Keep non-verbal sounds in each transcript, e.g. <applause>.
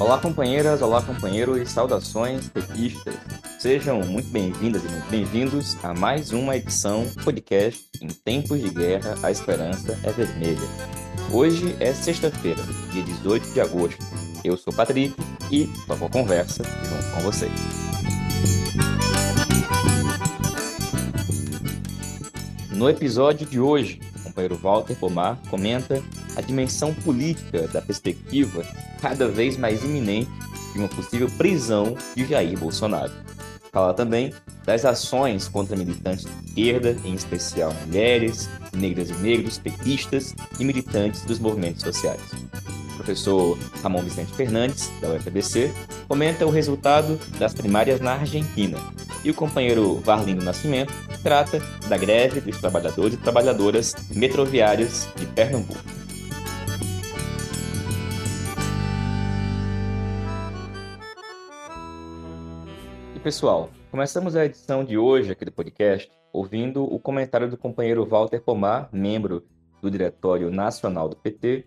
Olá, companheiras, olá, companheiros, saudações petistas. Sejam muito bem-vindas e muito bem-vindos a mais uma edição podcast Em Tempos de Guerra, a Esperança é Vermelha. Hoje é sexta-feira, dia 18 de agosto. Eu sou Patrick e toco a conversa junto com vocês. No episódio de hoje, companheiro Walter Pomar comenta a dimensão política da perspectiva cada vez mais iminente de uma possível prisão de Jair Bolsonaro. Fala também das ações contra militantes de esquerda, em especial mulheres, negras e negros, petistas e militantes dos movimentos sociais. O professor Ramon Vicente Fernandes, da UFABC, comenta o resultado das primárias na Argentina. E o companheiro Varlindo Nascimento trata da greve dos trabalhadores e trabalhadoras metroviárias de Pernambuco. E pessoal, começamos a edição de hoje aqui do podcast ouvindo o comentário do companheiro Walter Pomar, membro do Diretório Nacional do PT,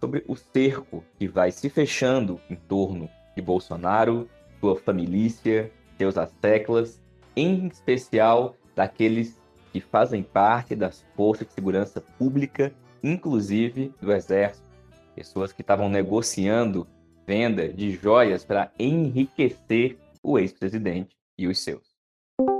sobre o cerco que vai se fechando em torno de Bolsonaro, sua família, seus asseclas, em especial daqueles que fazem parte das forças de segurança pública, inclusive do Exército, pessoas que estavam negociando venda de joias para enriquecer o ex-presidente e os seus.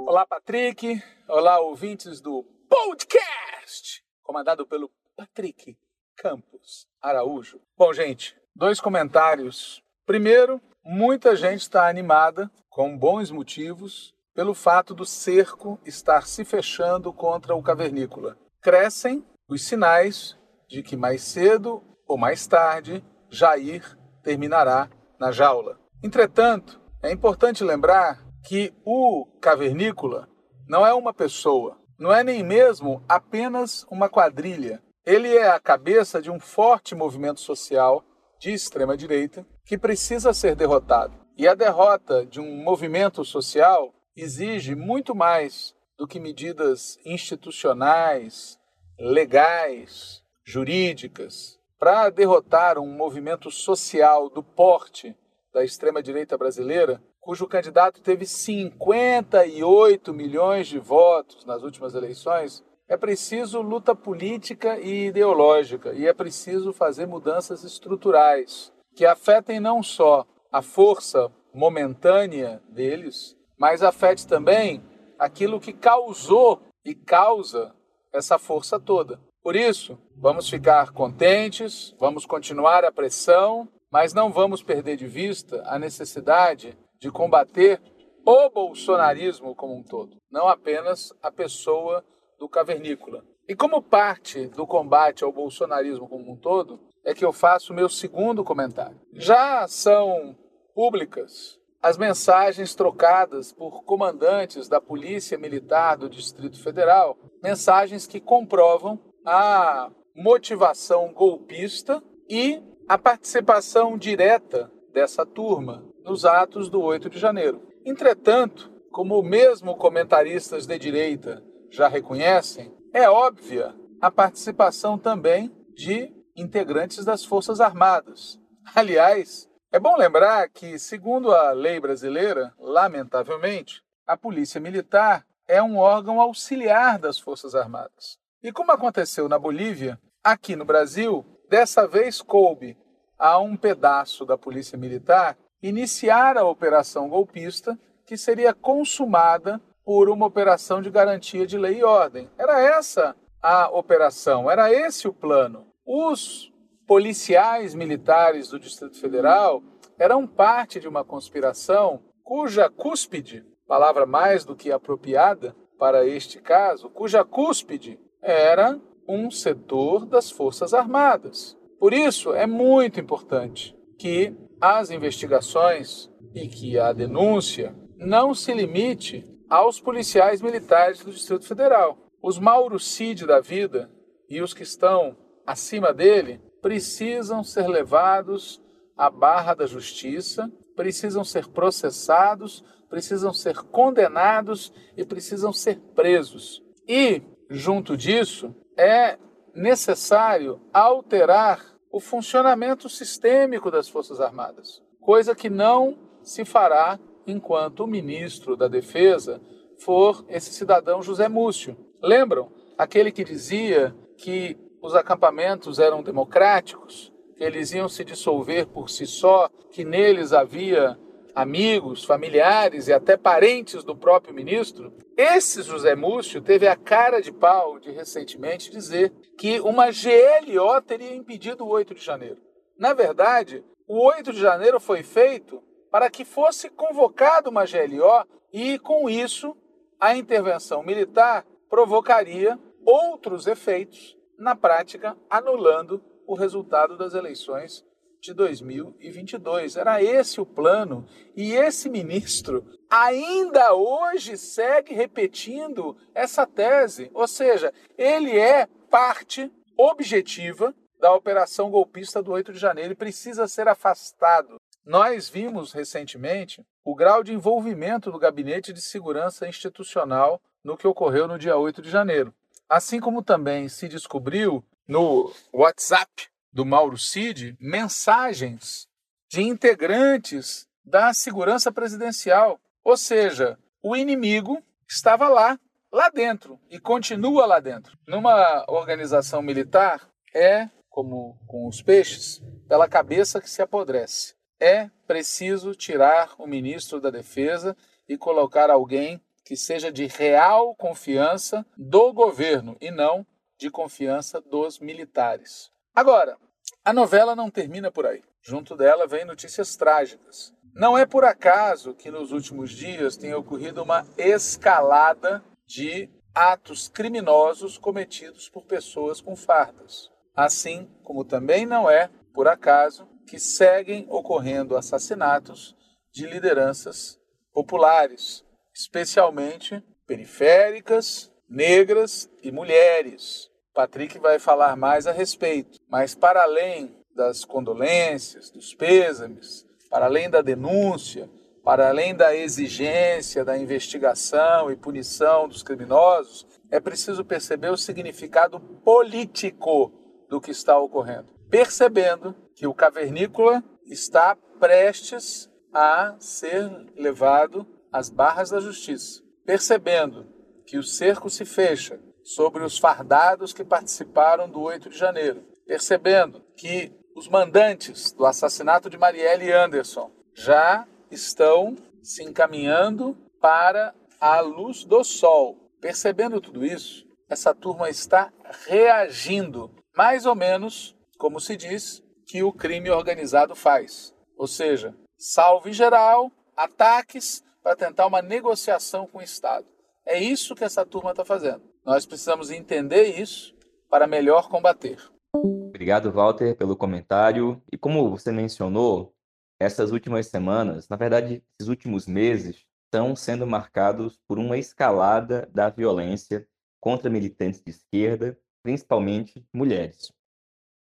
Olá, Patrick. Olá, ouvintes do podcast, comandado pelo Patrick Campos Araújo. Bom, gente, dois comentários. Primeiro, muita gente está animada, com bons motivos, pelo fato do cerco estar se fechando contra o cavernícola. Crescem os sinais de que mais cedo ou mais tarde Jair terminará na jaula. Entretanto, é importante lembrar que o cavernícola não é uma pessoa, não é nem mesmo apenas uma quadrilha. Ele é a cabeça de um forte movimento social de extrema direita que precisa ser derrotado. E a derrota de um movimento social exige muito mais do que medidas institucionais, legais, jurídicas. Para derrotar um movimento social do porte da extrema-direita brasileira, cujo candidato teve 58 milhões de votos nas últimas eleições, é preciso luta política e ideológica e é preciso fazer mudanças estruturais que afetem não só a força momentânea deles, mas afete também aquilo que causou e causa essa força toda. Por isso, vamos ficar contentes, vamos continuar a pressão, mas não vamos perder de vista a necessidade de combater o bolsonarismo como um todo, não apenas a pessoa do cavernícola. E como parte do combate ao bolsonarismo como um todo, é que eu faço o meu segundo comentário. Já são públicas as mensagens trocadas por comandantes da Polícia Militar do Distrito Federal, mensagens que comprovam a motivação golpista e a participação direta dessa turma nos atos do 8 de janeiro. Entretanto, como mesmo comentaristas de direita já reconhecem, é óbvia a participação também de integrantes das Forças Armadas. Aliás, é bom lembrar que, segundo a lei brasileira, lamentavelmente, a Polícia Militar é um órgão auxiliar das Forças Armadas. E como aconteceu na Bolívia, aqui no Brasil, Dessa vez coube a um pedaço da Polícia Militar iniciar a operação golpista, que seria consumada por uma operação de garantia de lei e ordem. Era essa a operação, era esse o plano. Os policiais militares do Distrito Federal eram parte de uma conspiração cuja cúspide, palavra mais do que apropriada para este caso, cuja cúspide era um setor das Forças Armadas. Por isso, é muito importante que as investigações e que a denúncia não se limite aos policiais militares do Distrito Federal. Os Mauro Cid da vida e os que estão acima dele precisam ser levados à barra da justiça, precisam ser processados, precisam ser condenados e precisam ser presos. E, junto disso, é necessário alterar o funcionamento sistêmico das Forças Armadas. coisa que não se fará enquanto o ministro da Defesa for esse cidadão José Múcio. Lembram? Aquele que dizia que os acampamentos eram democráticos, que eles iam se dissolver por si só, que neles havia amigos, familiares e até parentes do próprio ministro, esse José Múcio teve a cara de pau de recentemente dizer que uma GLO teria impedido o 8 de janeiro. Na verdade, o 8 de janeiro foi feito para que fosse convocada uma GLO e, com isso, a intervenção militar provocaria outros efeitos, na prática, anulando o resultado das eleições de 2022. Era esse o plano e esse ministro ainda hoje segue repetindo essa tese, ou seja, ele é parte objetiva da operação golpista do 8 de janeiro e precisa ser afastado. Nós vimos recentemente o grau de envolvimento do Gabinete de Segurança Institucional no que ocorreu no dia 8 de janeiro. Assim como também se descobriu no WhatsApp do Mauro Cid mensagens de integrantes da segurança presidencial. Ou seja, o inimigo estava lá, lá dentro, e continua lá dentro. Numa organização militar, é, como com os peixes, pela cabeça que se apodrece. É preciso tirar o ministro da Defesa e colocar alguém que seja de real confiança do governo e não de confiança dos militares. Agora, a novela não termina por aí. Junto dela vem notícias trágicas. Não é por acaso que nos últimos dias tem ocorrido uma escalada de atos criminosos cometidos por pessoas com fardas. Assim como também não é por acaso que seguem ocorrendo assassinatos de lideranças populares, especialmente periféricas, negras e mulheres. Patrick vai falar mais a respeito. Mas para além das condolências, dos pêsames, para além da denúncia, para além da exigência da investigação e punição dos criminosos, é preciso perceber o significado político do que está ocorrendo. Percebendo que o cavernícola está prestes a ser levado às barras da justiça. Percebendo que o cerco se fecha sobre os fardados que participaram do 8 de janeiro, percebendo que os mandantes do assassinato de Marielle Anderson já estão se encaminhando para a luz do sol. Percebendo tudo isso, essa turma está reagindo, mais ou menos como se diz que o crime organizado faz. Ou seja, salve geral, ataques para tentar uma negociação com o Estado. É isso que essa turma está fazendo. Nós precisamos entender isso para melhor combater. Obrigado, Walter, pelo comentário. E como você mencionou, essas últimas semanas, na verdade, esses últimos meses, estão sendo marcados por uma escalada da violência contra militantes de esquerda, principalmente mulheres.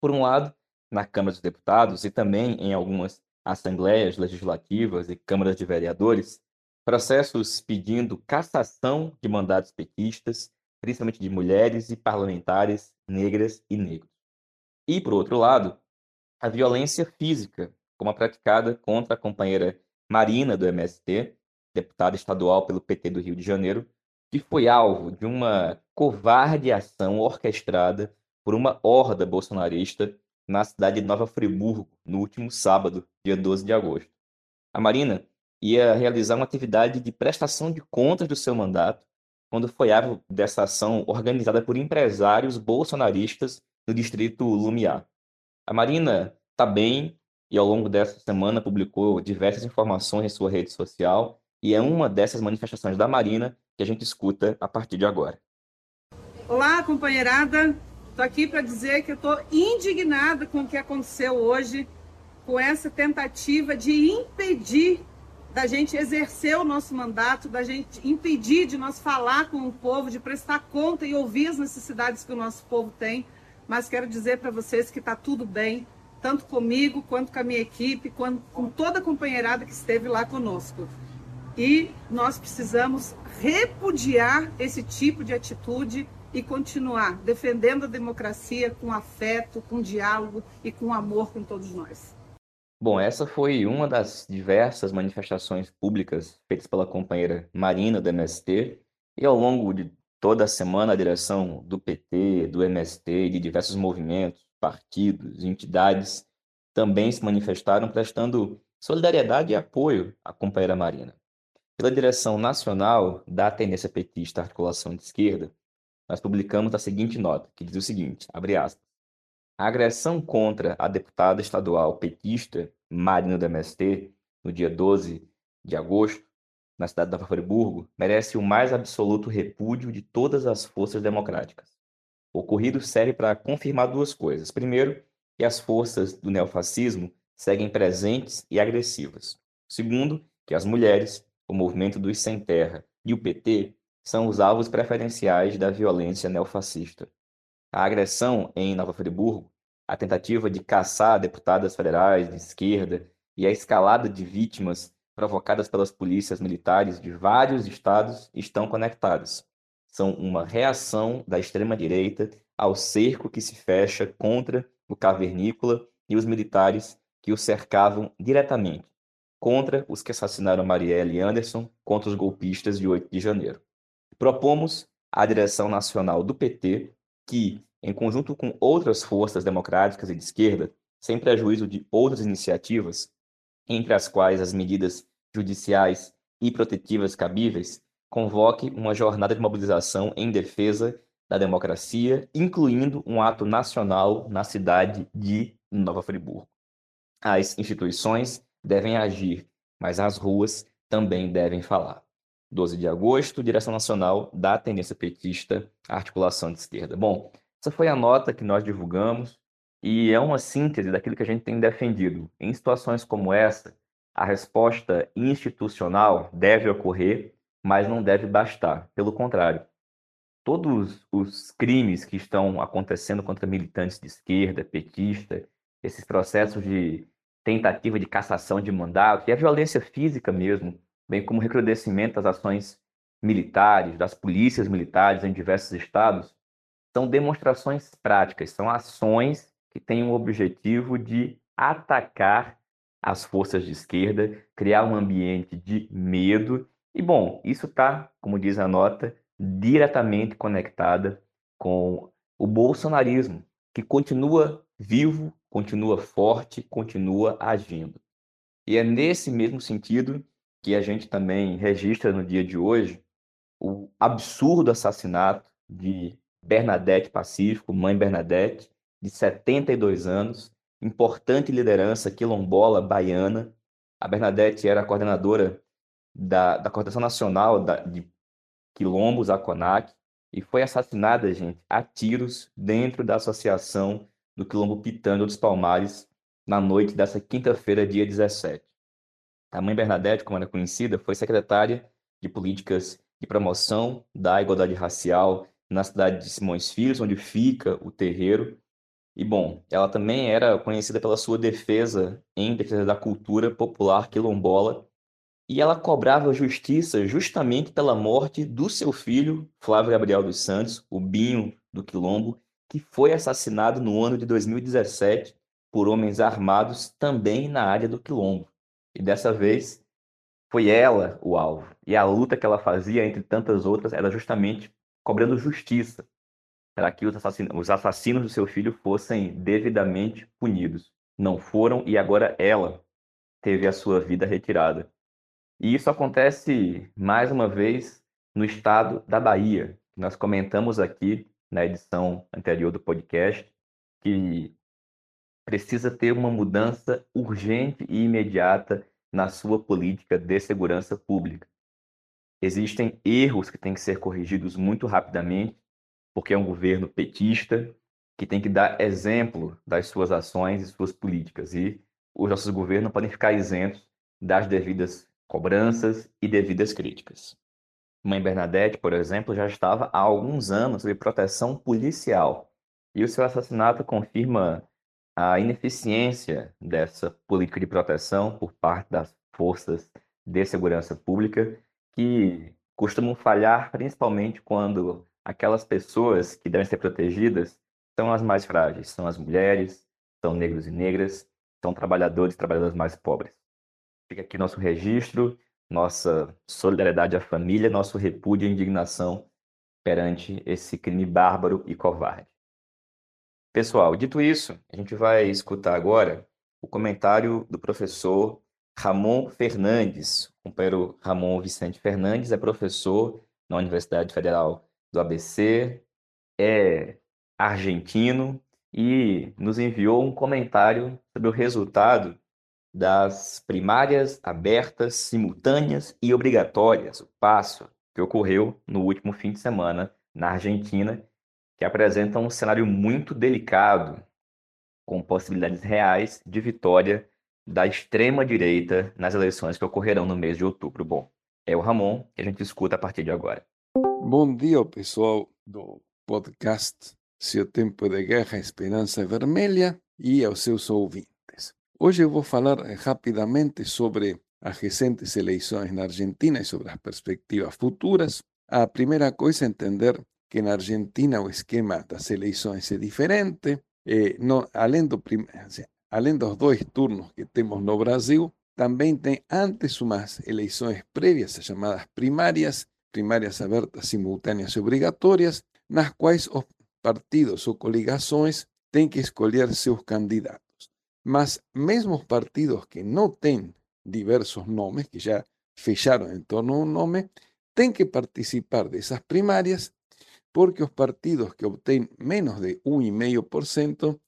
Por um lado, na Câmara dos Deputados e também em algumas assembleias legislativas e câmaras de vereadores, processos pedindo cassação de mandatos petistas, principalmente de mulheres e parlamentares negras e negros. E, por outro lado, a violência física, como a praticada contra a companheira Marina do MST, deputada estadual pelo PT do Rio de Janeiro, que foi alvo de uma covarde ação orquestrada por uma horda bolsonarista na cidade de Nova Friburgo, no último sábado, dia 12 de agosto. A Marina ia realizar uma atividade de prestação de contas do seu mandato, quando foi alvo dessa ação organizada por empresários bolsonaristas no distrito Lumiar. A Marina está bem e ao longo dessa semana publicou diversas informações em sua rede social e é uma dessas manifestações da Marina que a gente escuta a partir de agora. Olá, companheirada. Estou aqui para dizer que eu estou indignada com o que aconteceu hoje, com essa tentativa de impedir da gente exercer o nosso mandato, da gente impedir de nós falar com o povo, de prestar conta e ouvir as necessidades que o nosso povo tem. Mas quero dizer para vocês que está tudo bem, tanto comigo quanto com a minha equipe, quanto com toda a companheirada que esteve lá conosco. E nós precisamos repudiar esse tipo de atitude e continuar defendendo a democracia com afeto, com diálogo e com amor com todos nós. Bom, essa foi uma das diversas manifestações públicas feitas pela companheira Marina do MST, e ao longo de toda a semana a direção do PT, do MST e de diversos movimentos, partidos, entidades também se manifestaram prestando solidariedade e apoio à companheira Marina. Pela direção nacional da tendência petista Articulação de Esquerda, nós publicamos a seguinte nota, que diz o seguinte, abre aspas, a agressão contra a deputada estadual petista Marina do MST, no dia 12 de agosto, na cidade de Nova Friburgo, merece o mais absoluto repúdio de todas as forças democráticas. O ocorrido serve para confirmar duas coisas. Primeiro, que as forças do neofascismo seguem presentes e agressivas. Segundo, que as mulheres, o movimento dos sem terra e o PT são os alvos preferenciais da violência neofascista. A agressão em Nova Friburgo, a tentativa de caçar deputadas federais de esquerda e a escalada de vítimas provocadas pelas polícias militares de vários estados estão conectadas. São uma reação da extrema-direita ao cerco que se fecha contra o cavernícola e os militares que o cercavam diretamente, contra os que assassinaram Marielle Anderson, contra os golpistas de 8 de janeiro. Propomos à direção nacional do PT que, em conjunto com outras forças democráticas e de esquerda, sem prejuízo de outras iniciativas, entre as quais as medidas judiciais e protetivas cabíveis, convoque uma jornada de mobilização em defesa da democracia, incluindo um ato nacional na cidade de Nova Friburgo. As instituições devem agir, mas as ruas também devem falar. 12 de agosto, direção nacional da tendência petista, articulação de esquerda. Bom, essa foi a nota que nós divulgamos e é uma síntese daquilo que a gente tem defendido. Em situações como essa, a resposta institucional deve ocorrer, mas não deve bastar. Pelo contrário, todos os crimes que estão acontecendo contra militantes de esquerda, petista, esses processos de tentativa de cassação de mandato e a violência física mesmo, bem como o recrudescimento das ações militares, das polícias militares em diversos estados, são demonstrações práticas, são ações que têm o objetivo de atacar as forças de esquerda, criar um ambiente de medo. E, bom, isso está, como diz a nota, diretamente conectada com o bolsonarismo, que continua vivo, continua forte, continua agindo. E é nesse mesmo sentido que a gente também registra no dia de hoje o absurdo assassinato de Bernadette Pacífico, mãe Bernadette, de 72 anos, importante liderança quilombola baiana. A Bernadette era a coordenadora da, da Coordenação Nacional da, de Quilombos, a CONAC, e foi assassinada, gente, a tiros dentro da Associação do Quilombo Pitanga dos Palmares na noite dessa quinta-feira, dia 17. A mãe Bernadette, como era conhecida, foi secretária de Políticas de Promoção da Igualdade Racial na cidade de Simões Filhos, onde fica o terreiro. E, bom, ela também era conhecida pela sua defesa em defesa da cultura popular quilombola, e ela cobrava justiça justamente pela morte do seu filho, Flávio Gabriel dos Santos, o Binho do Quilombo, que foi assassinado no ano de 2017 por homens armados também na área do Quilombo. E dessa vez foi ela o alvo. E a luta que ela fazia, entre tantas outras, era justamente cobrando justiça para que os assassinos, os assassinos do seu filho fossem devidamente punidos. Não foram e agora ela teve a sua vida retirada. E isso acontece mais uma vez no estado da Bahia. Nós comentamos aqui na edição anterior do podcast que precisa ter uma mudança urgente e imediata na sua política de segurança pública. Existem erros que têm que ser corrigidos muito rapidamente, porque é um governo petista que tem que dar exemplo das suas ações e suas políticas. E os nossos governos podem ficar isentos das devidas cobranças e devidas críticas. Mãe Bernadette, por exemplo, já estava há alguns anos sob proteção policial, e o seu assassinato confirma a ineficiência dessa política de proteção por parte das forças de segurança pública, que costumam falhar principalmente quando aquelas pessoas que devem ser protegidas são as mais frágeis, são as mulheres, são negros e negras, são trabalhadores e trabalhadoras mais pobres. Fica aqui nosso registro, nossa solidariedade à família, nosso repúdio e indignação perante esse crime bárbaro e covarde. Pessoal, dito isso, a gente vai escutar agora o comentário do professor Ramon Fernandes. O companheiro Ramon Vicente Fernandes é professor na Universidade Federal do ABC, é argentino e nos enviou um comentário sobre o resultado das primárias abertas, simultâneas e obrigatórias, o passo que ocorreu no último fim de semana na Argentina, que apresenta um cenário muito delicado, com possibilidades reais de vitória da extrema-direita nas eleições que ocorrerão no mês de outubro. Bom, é o Ramon que a gente escuta a partir de agora. Bom dia, pessoal do podcast Seu Tempo de Guerra Esperança Vermelha e aos seus ouvintes. Hoje eu vou falar rapidamente sobre as recentes eleições na Argentina e sobre as perspectivas futuras. A primeira coisa é entender que na Argentina o esquema das eleições é diferente. Eh, no, além, além dos dois turnos que temos no Brasil, também tem antes umas eleições prévias, chamadas primárias, primárias abertas, simultâneas e obrigatórias, nas quais os partidos ou coligações têm que escolher seus candidatos. Mas mesmo os partidos que não têm diversos nomes, que já fecharam em torno a um nome, têm que participar dessas primárias, porque os partidos que obtêm menos de 1,5%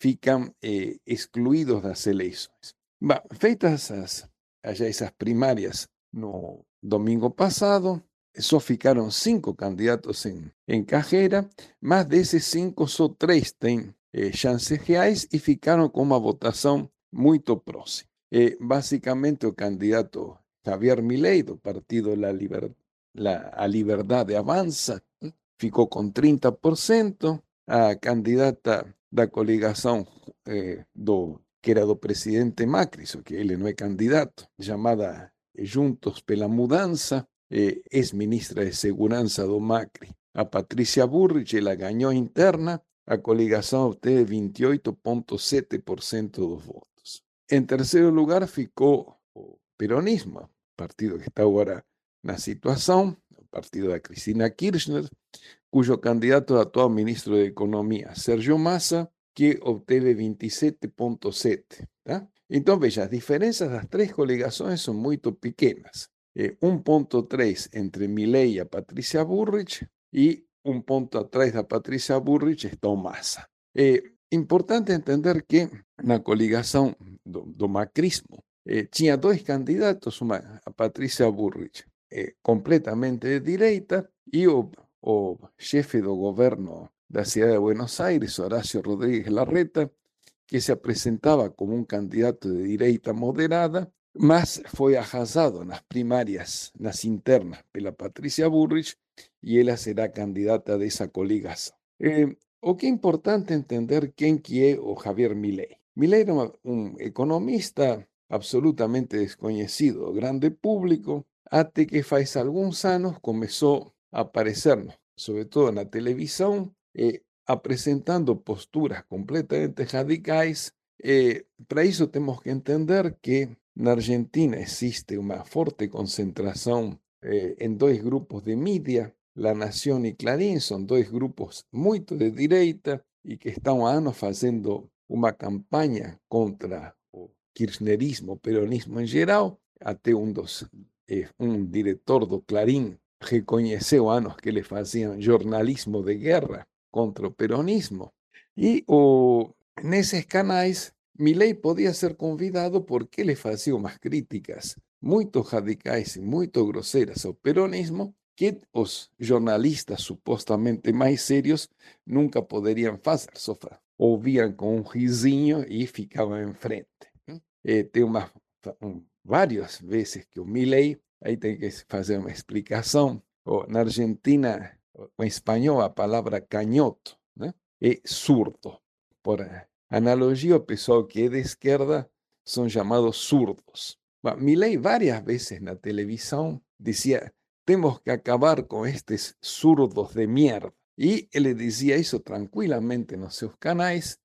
ficam eh, excluídos das eleições. Bah, feitas as, já essas primárias no domingo passado, só ficaram cinco candidatos em, em carreira, mas desses cinco, só três têm eh, chances reais e ficaram com uma votação muito próxima. Eh, basicamente, o candidato Javier Milei, do partido La, Liber, La a Liberdade ficou com 30%. A candidata da coligação eh, do, que era do presidente Macri, só que ele não é candidato, chamada Juntos pela Mudança, eh, ex-ministra de Segurança do Macri. A Patrícia Burrich, ela ganhou interna, a coligação obteve 28,7% dos votos. Em terceiro lugar ficou o peronismo, partido que está agora na situação, o partido da Cristina Kirchner, cuyo candidato atual ministro de Economia, Sérgio Massa, que obteve 27,7%. Tá? Então, veja, as diferenças das três coligações são muito pequenas eh, um ponto atrás entre Milley e a Patrícia Burrich e um ponto atrás da Patrícia Burrich está o Massa. É importante entender que na coligação do, do macrismo eh, tinha dois candidatos, uma, a Patrícia Burrich, eh, completamente de direita, e o, o chefe do governo da cidade de Buenos Aires, Horacio Rodríguez Larreta, que se apresentava como um candidato de direita moderada, mas foi arrasado nas primárias, nas internas, pela Patrícia Burrich, e ela será candidata dessa coligação. Eh, o que é importante entender quem que o Javier Milei. Milei era um economista absolutamente desconhecido do grande público, até que faz alguns anos começou a aparecer, sobretudo na televisão, eh, apresentando posturas completamente radicais. Eh, Para isso temos que entender que Na Argentina existe una fuerte concentración eh, en dos grupos de media. La Nación y Clarín son dos grupos muy de derecha y que están años haciendo una campaña contra el kirchnerismo, peronismo en general. Até un, dos, eh, un director do Clarín reconheceu há anos que le fazia jornalismo de guerra contra o peronismo. y o, nesses canais, Milley podía ser convidado porque le fazia más críticas muito radicais e muito grosseiras ao peronismo que os jornalistas supuestamente más serios nunca poderiam fazer, só ouviam com um risinho e ficavam em frente. É, eh, tem mm, uma, várias vezes que o Milley ahí tem que hacer una explicación, en Argentina, en español, la palabra canhoto es surdo. Por, Analogia, o pessoal que é de esquerda são chamados surdos. Bom, Milley várias vezes na televisão dizia temos que acabar com estes surdos de merda. E ele dizia isso tranquilamente nos seus canais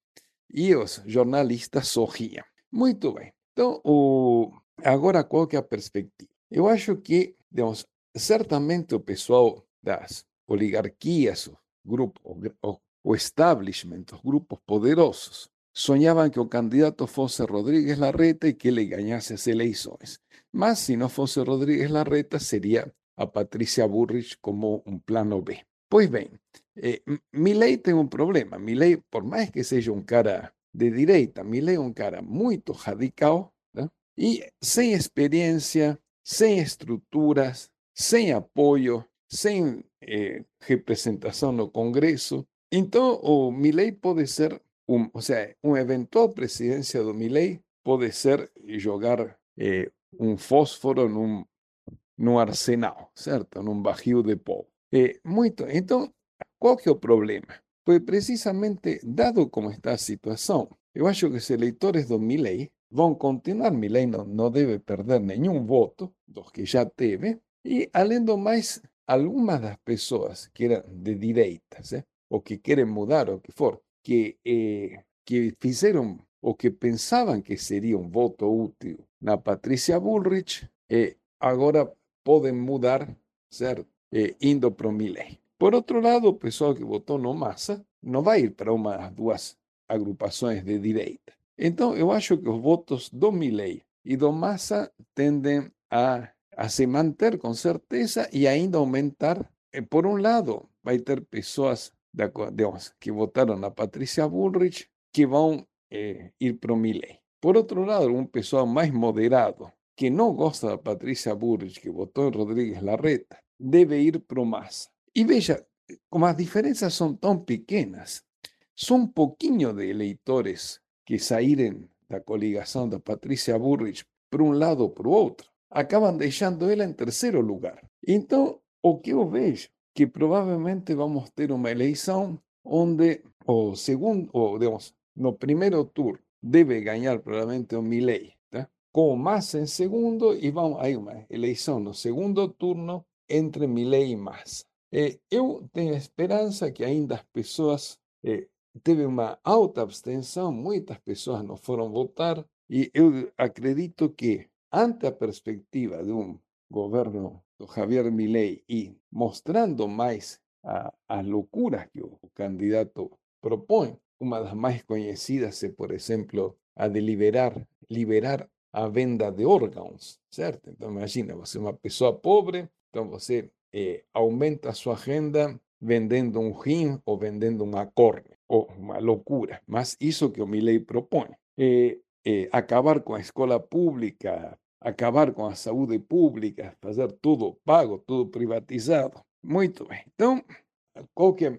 e os jornalistas sorriam. Muito bem. Então, o... agora qual que é a perspectiva? Eu acho que, digamos, certamente o pessoal das oligarquias, o grupos, o, o establishment, os grupos poderosos, sonhavam que o candidato fosse Rodríguez Larreta e que ele ganhasse as eleições. Mas se não fosse Rodríguez Larreta, seria a Patrícia Burrich como um plano B. Pois bem, eh, Milley tem um problema. Milley, por mais que seja um cara de direita, Milley é um cara muito radical né? e sem experiência, sem estruturas, sem apoio, sem eh, representação no Congresso. Então, o Milley pode ser, um, ou seja, uma eventual presidência do Milley pode ser jogar eh, um fósforo num, num arsenal, certo? Num barril de pó. Eh, muito. Então, qual que é o problema? Pois precisamente, dado como está a situação, eu acho que os eleitores do Milley vão continuar, Milley não, deve perder nenhum voto dos que já teve, e além do mais, algumas das pessoas que eram de direitas, eh, ou que querem mudar, ou que for, que, eh, que fizeram ou que pensavam que seria um voto útil na Patrícia Bullrich, eh, agora podem mudar, certo? Eh, indo para o Milley. Por outro lado, o pessoal que votou no Massa não vai ir para uma das duas agrupações de direita. Então, eu acho que os votos do Milley e do Massa tendem a, a se manter com certeza e ainda aumentar. Eh, por um lado, vai ter pessoas de, digamos, que votaram na Patrícia Bullrich que vão eh, ir para o Milley. Por outro lado, um pessoal mais moderado que não gosta da Patrícia Bullrich, que votou em Rodrigues Larreta, deve ir para o Massa. E veja, como as diferenças são tão pequenas, são um pouquinho de eleitores que saírem da coligação da Patrícia Burrich por um lado ou por outro, acabam deixando ela em terceiro lugar. Então, o que eu vejo que provavelmente vamos ter uma eleição onde o segundo, ou digamos, no primeiro turno deve ganhar provavelmente o Milley, tá? com Massa em segundo e vão aí uma eleição no segundo turno entre Milley e Massa. Eh, eu tenho esperança que ainda as pessoas eh, teve uma alta abstenção, muitas pessoas não foram votar e eu acredito que ante a perspectiva de um governo do Javier Milei e mostrando mais a, as loucuras que o, candidato propõe, uma das mais conhecidas é, por exemplo, a de liberar, liberar a venda de órgãos, certo? Então imagina, você é uma pessoa pobre, então você eh, aumenta a sua renda vendendo um rim ou vendendo uma córnea, ou uma loucura. Mas isso que o Milley propõe. Eh, eh, acabar com a escola pública, acabar com a saúde pública, fazer tudo pago, tudo privatizado. Muito bem. Então, qual que é?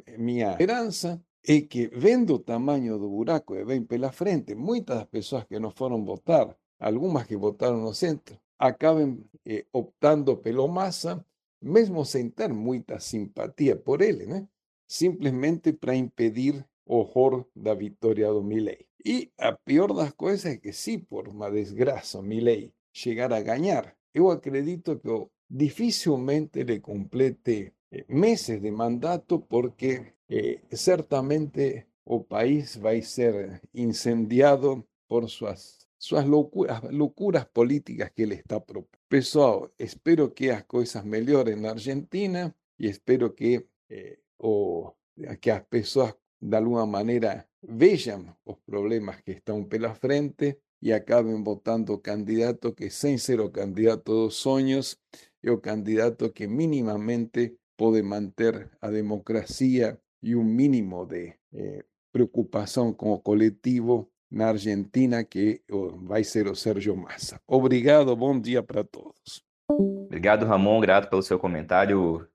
É que, vendo o tamanho do buraco que vem pela frente, muitas das pessoas que não foram votar, algumas que votaram no centro, acabem eh, optando pelo Massa, mesmo sem ter muita simpatia por ele, né? simplesmente para impedir o horror da vitória do Milley. E a pior das coisas é que, se por uma desgraça o Milley chegar a ganhar, eu acredito que dificilmente ele complete eh, meses de mandato, porque eh, certamente o país vai ser incendiado por suas suas loucuras políticas que ele está propondo. Pessoal, espero que as coisas melhorem na Argentina e espero que, eh, o, que as pessoas, de alguma maneira, vejam os problemas que estão pela frente e acabem votando candidato que, sem ser o candidato dos sonhos, é o candidato que minimamente pode manter a democracia e um mínimo de eh, preocupação com o coletivo na Argentina, que vai ser o Sérgio Massa. Obrigado, bom dia para todos. Obrigado, Ramon, grato pelo seu comentário.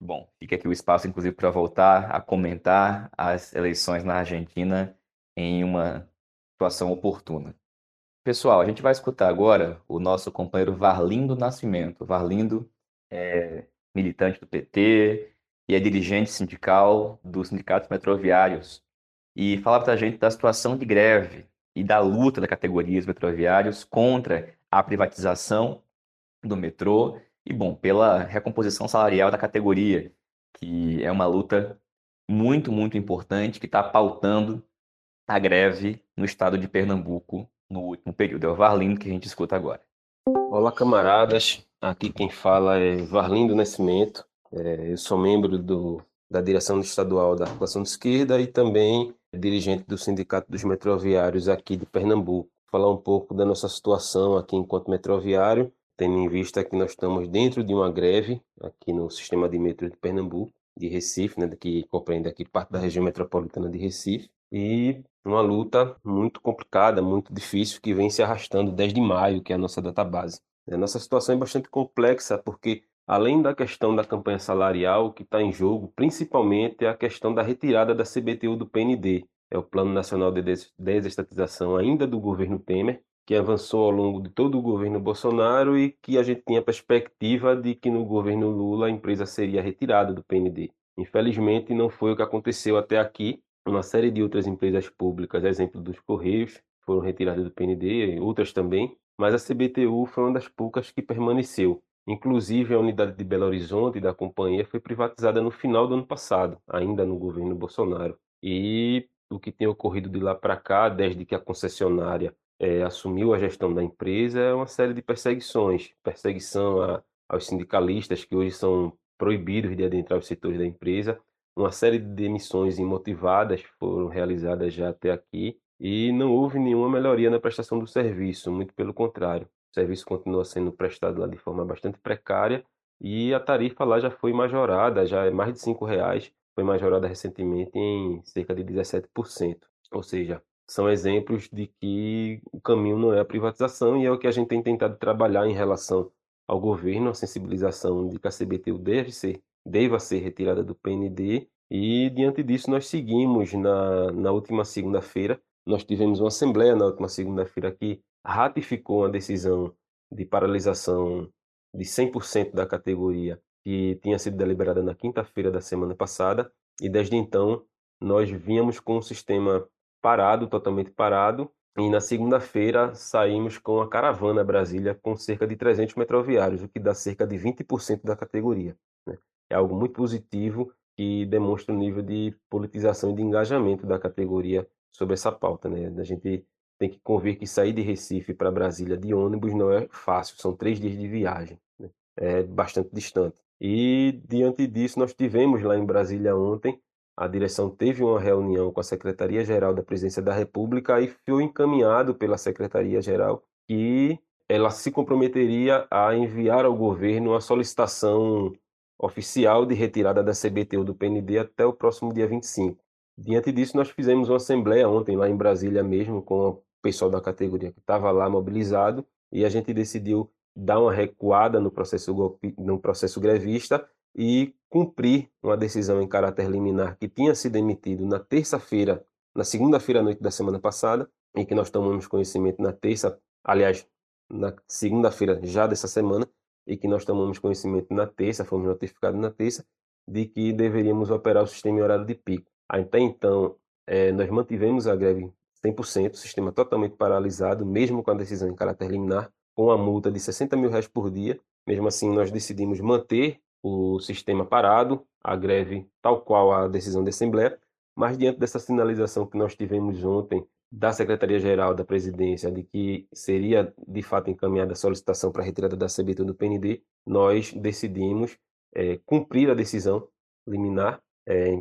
Bom, fica aqui o espaço, inclusive, para voltar a comentar as eleições na Argentina em uma situação oportuna. Pessoal, a gente vai escutar agora o nosso companheiro Varlindo Nascimento. Varlindo é militante do PT e é dirigente sindical dos sindicatos metroviários e falava para a gente da situação de greve e da luta da categoria dos metroviários contra a privatização do metrô e, bom, pela recomposição salarial da categoria, que é uma luta muito, muito importante que está pautando a greve no estado de Pernambuco no último período. É o Varlindo que a gente escuta agora. Olá, camaradas. Aqui quem fala é Varlindo Nascimento. É, eu sou membro do, da direção estadual da Articulação de Esquerda e também dirigente do Sindicato dos Metroviários aqui de Pernambuco. Falar um pouco da nossa situação aqui enquanto metroviário, tendo em vista que nós estamos dentro de uma greve aqui no sistema de metro de Pernambuco, de Recife, né, que compreende aqui parte da região metropolitana de Recife, e uma luta muito complicada, muito difícil, que vem se arrastando desde maio, que é a nossa database. A nossa situação é bastante complexa, porque além da questão da campanha salarial que está em jogo, principalmente a questão da retirada da CBTU do PND, é o Plano Nacional de Desestatização ainda do governo Temer, que avançou ao longo de todo o governo Bolsonaro e que a gente tinha a perspectiva de que no governo Lula a empresa seria retirada do PND. Infelizmente não foi o que aconteceu até aqui. Uma série de outras empresas públicas, exemplo dos Correios, foram retiradas do PND, outras também, mas a CBTU foi uma das poucas que permaneceu. Inclusive, a unidade de Belo Horizonte da companhia foi privatizada no final do ano passado, ainda no governo Bolsonaro. E o que tem ocorrido de lá para cá, desde que a concessionária é, assumiu a gestão da empresa, é uma série de perseguições perseguição a, aos sindicalistas, que hoje são proibidos de adentrar os setores da empresa. Uma série de demissões imotivadas foram realizadas já até aqui e não houve nenhuma melhoria na prestação do serviço, muito pelo contrário. O serviço continua sendo prestado lá de forma bastante precária e a tarifa lá já foi majorada, já é mais de cinco reais, foi majorada recentemente em cerca de 17%. Ou seja, são exemplos de que o caminho não é a privatização e é o que a gente tem tentado trabalhar em relação ao governo, a sensibilização de que a CBTU deve ser, deva ser retirada do PND e diante disso nós seguimos na, na última segunda-feira, nós tivemos uma assembleia na última segunda-feira que ratificou a decisão de paralisação de 100% da categoria que tinha sido deliberada na quinta-feira da semana passada e desde então nós vínhamos com o sistema parado, totalmente parado, e na segunda-feira saímos com a caravana Brasília com cerca de 300 metroviários, o que dá cerca de 20% da categoria. Né? É algo muito positivo que demonstra o nível de politização e de engajamento da categoria sobre essa pauta. Né? A gente tem que convir que sair de Recife para Brasília de ônibus não é fácil, são três dias de viagem, né? é bastante distante. E diante disso, nós tivemos lá em Brasília ontem, a direção teve uma reunião com a Secretaria-Geral da Presidência da República e foi encaminhado pela Secretaria-Geral que ela se comprometeria a enviar ao governo a solicitação oficial de retirada da CBTU do PND até o próximo dia 25. Diante disso, nós fizemos uma assembleia ontem lá em Brasília mesmo com pessoal da categoria que estava lá mobilizado e a gente decidiu dar uma recuada no processo, no processo grevista e cumprir uma decisão em caráter liminar que tinha sido emitido na terça-feira, na segunda-feira à noite da semana passada, e que nós tomamos conhecimento na terça, aliás, na segunda-feira já dessa semana, e que nós tomamos conhecimento na terça, fomos notificados na terça, de que deveríamos operar o sistema em horário de pico. Até então, é, nós mantivemos a greve 100%, o sistema totalmente paralisado, mesmo com a decisão em caráter liminar, com a multa de 60 mil reais por dia. Mesmo assim, nós decidimos manter o sistema parado, a greve tal qual a decisão da Assembleia, mas diante dessa sinalização que nós tivemos ontem da Secretaria-Geral da Presidência de que seria de fato encaminhada a solicitação para a retirada da CBT do PND, nós decidimos é, cumprir a decisão liminar é,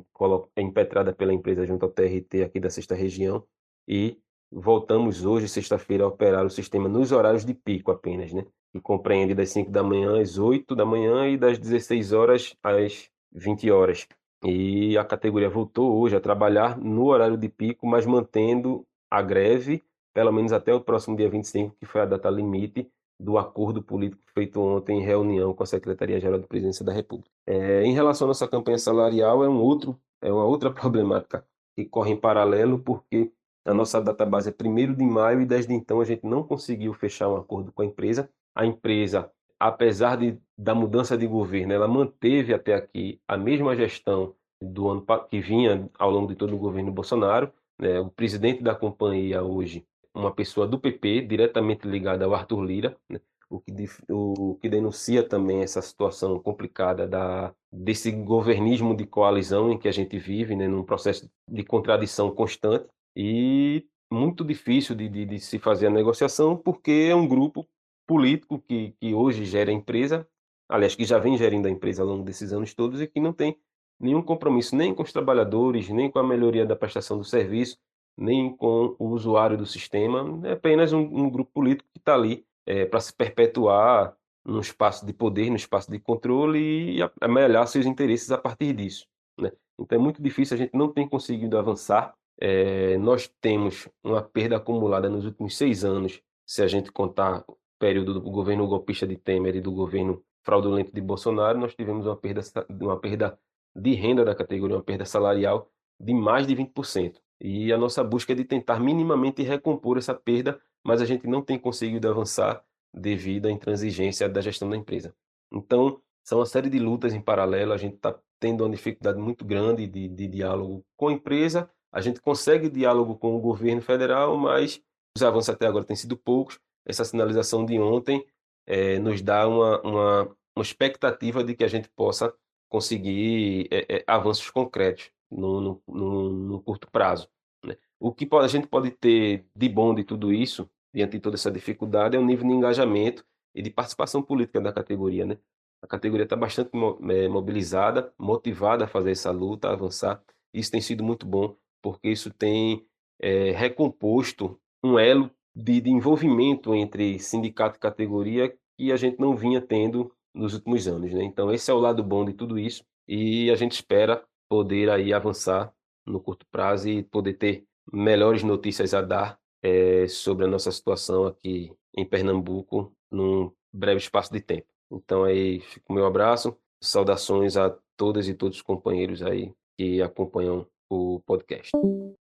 é impetrada pela empresa junto ao TRT aqui da sexta região e voltamos hoje, sexta-feira, a operar o sistema nos horários de pico apenas, né? Que compreende das 5 da manhã às 8 da manhã e das 16 horas às 20 horas. E a categoria voltou hoje a trabalhar no horário de pico, mas mantendo a greve, pelo menos até o próximo dia 25, que foi a data limite do acordo político feito ontem em reunião com a Secretaria-Geral de Presidência da República. É, em relação à nossa campanha salarial, é, um outro, é uma outra <laughs> problemática que corre em paralelo, porque a nossa database é 1 de maio e desde então a gente não conseguiu fechar um acordo com a empresa. A empresa, apesar de, da mudança de governo, ela manteve até aqui a mesma gestão do ano que vinha ao longo de todo o governo Bolsonaro. Né? O presidente da companhia hoje, uma pessoa do PP, diretamente ligada ao Arthur Lira, né? o, que, o que denuncia também essa situação complicada da, desse governismo de coalizão em que a gente vive, né? num processo de contradição constante. E muito difícil de, de, de, se fazer a negociação, porque é um grupo político que, que hoje gera a empresa, aliás, que já vem gerindo a empresa ao longo desses anos todos e que não tem nenhum compromisso nem com os trabalhadores, nem com a melhoria da prestação do serviço, nem com o usuário do sistema. É apenas um, um grupo político que está ali é, para se perpetuar num espaço de poder, no espaço de controle e amelhar seus interesses a partir disso. Né? Então é muito difícil, a gente não tem conseguido avançar. É, nós temos uma perda acumulada nos últimos seis anos, se a gente contar o período do governo golpista de Temer e do governo fraudulento de Bolsonaro, nós tivemos uma perda, uma perda de renda da categoria, uma perda salarial de mais de 20%. E a nossa busca é de tentar minimamente recompor essa perda, mas a gente não tem conseguido avançar devido à intransigência da gestão da empresa. Então, são uma série de lutas em paralelo, a gente está tendo uma dificuldade muito grande de, de diálogo com a empresa, a gente consegue diálogo com o governo federal, mas os avanços até agora têm sido poucos. Essa sinalização de ontem é, nos dá uma, uma, uma, expectativa de que a gente possa conseguir é, é, avanços concretos no, no, no, no curto prazo. Né? O que a gente pode ter de bom de tudo isso diante de toda essa dificuldade, é o nível de engajamento e de participação política da categoria. Né? A categoria está bastante mobilizada, motivada a fazer essa luta, a avançar. Isso tem sido muito bom, porque isso tem é, recomposto um elo de, de envolvimento entre sindicato e categoria que a gente não vinha tendo nos últimos anos. Né? Então, esse é o lado bom de tudo isso e a gente espera poder aí avançar no curto prazo e poder ter melhores notícias a dar é, sobre a nossa situação aqui em Pernambuco num breve espaço de tempo. Então aí fica o meu abraço, saudações a todas e todos os companheiros aí que acompanham o podcast.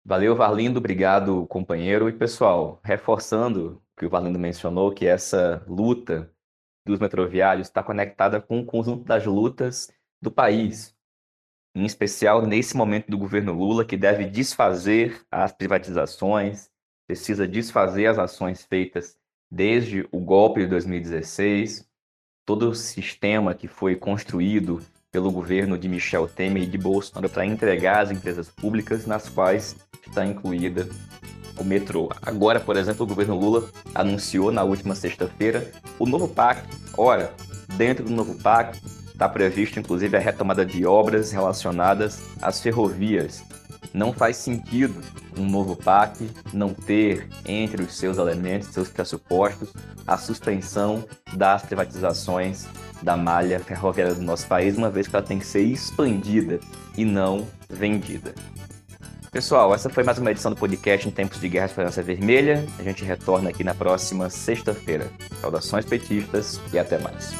Valeu, Varlindo, obrigado, companheiro. E pessoal, reforçando o que o Varlindo mencionou, que essa luta dos metroviários está conectada com o conjunto das lutas do país, em especial nesse momento do governo Lula, que deve desfazer as privatizações, precisa desfazer as ações feitas desde o golpe de 2016, todo o sistema que foi construído pelo governo de Michel Temer e de Bolsonaro para entregar as empresas públicas, nas quais está incluída o metrô. Agora, por exemplo, o governo Lula anunciou na última sexta-feira o novo PAC. Ora, dentro do novo PAC está previsto inclusive a retomada de obras relacionadas às ferrovias, não faz sentido um novo PAC não ter entre os seus elementos, seus pressupostos, a suspensão das privatizações da malha ferroviária do nosso país, uma vez que ela tem que ser expandida e não vendida. Pessoal, essa foi mais uma edição do podcast em tempos de Guerra Esperança Vermelha. A gente retorna aqui na próxima sexta-feira. Saudações petistas e até mais.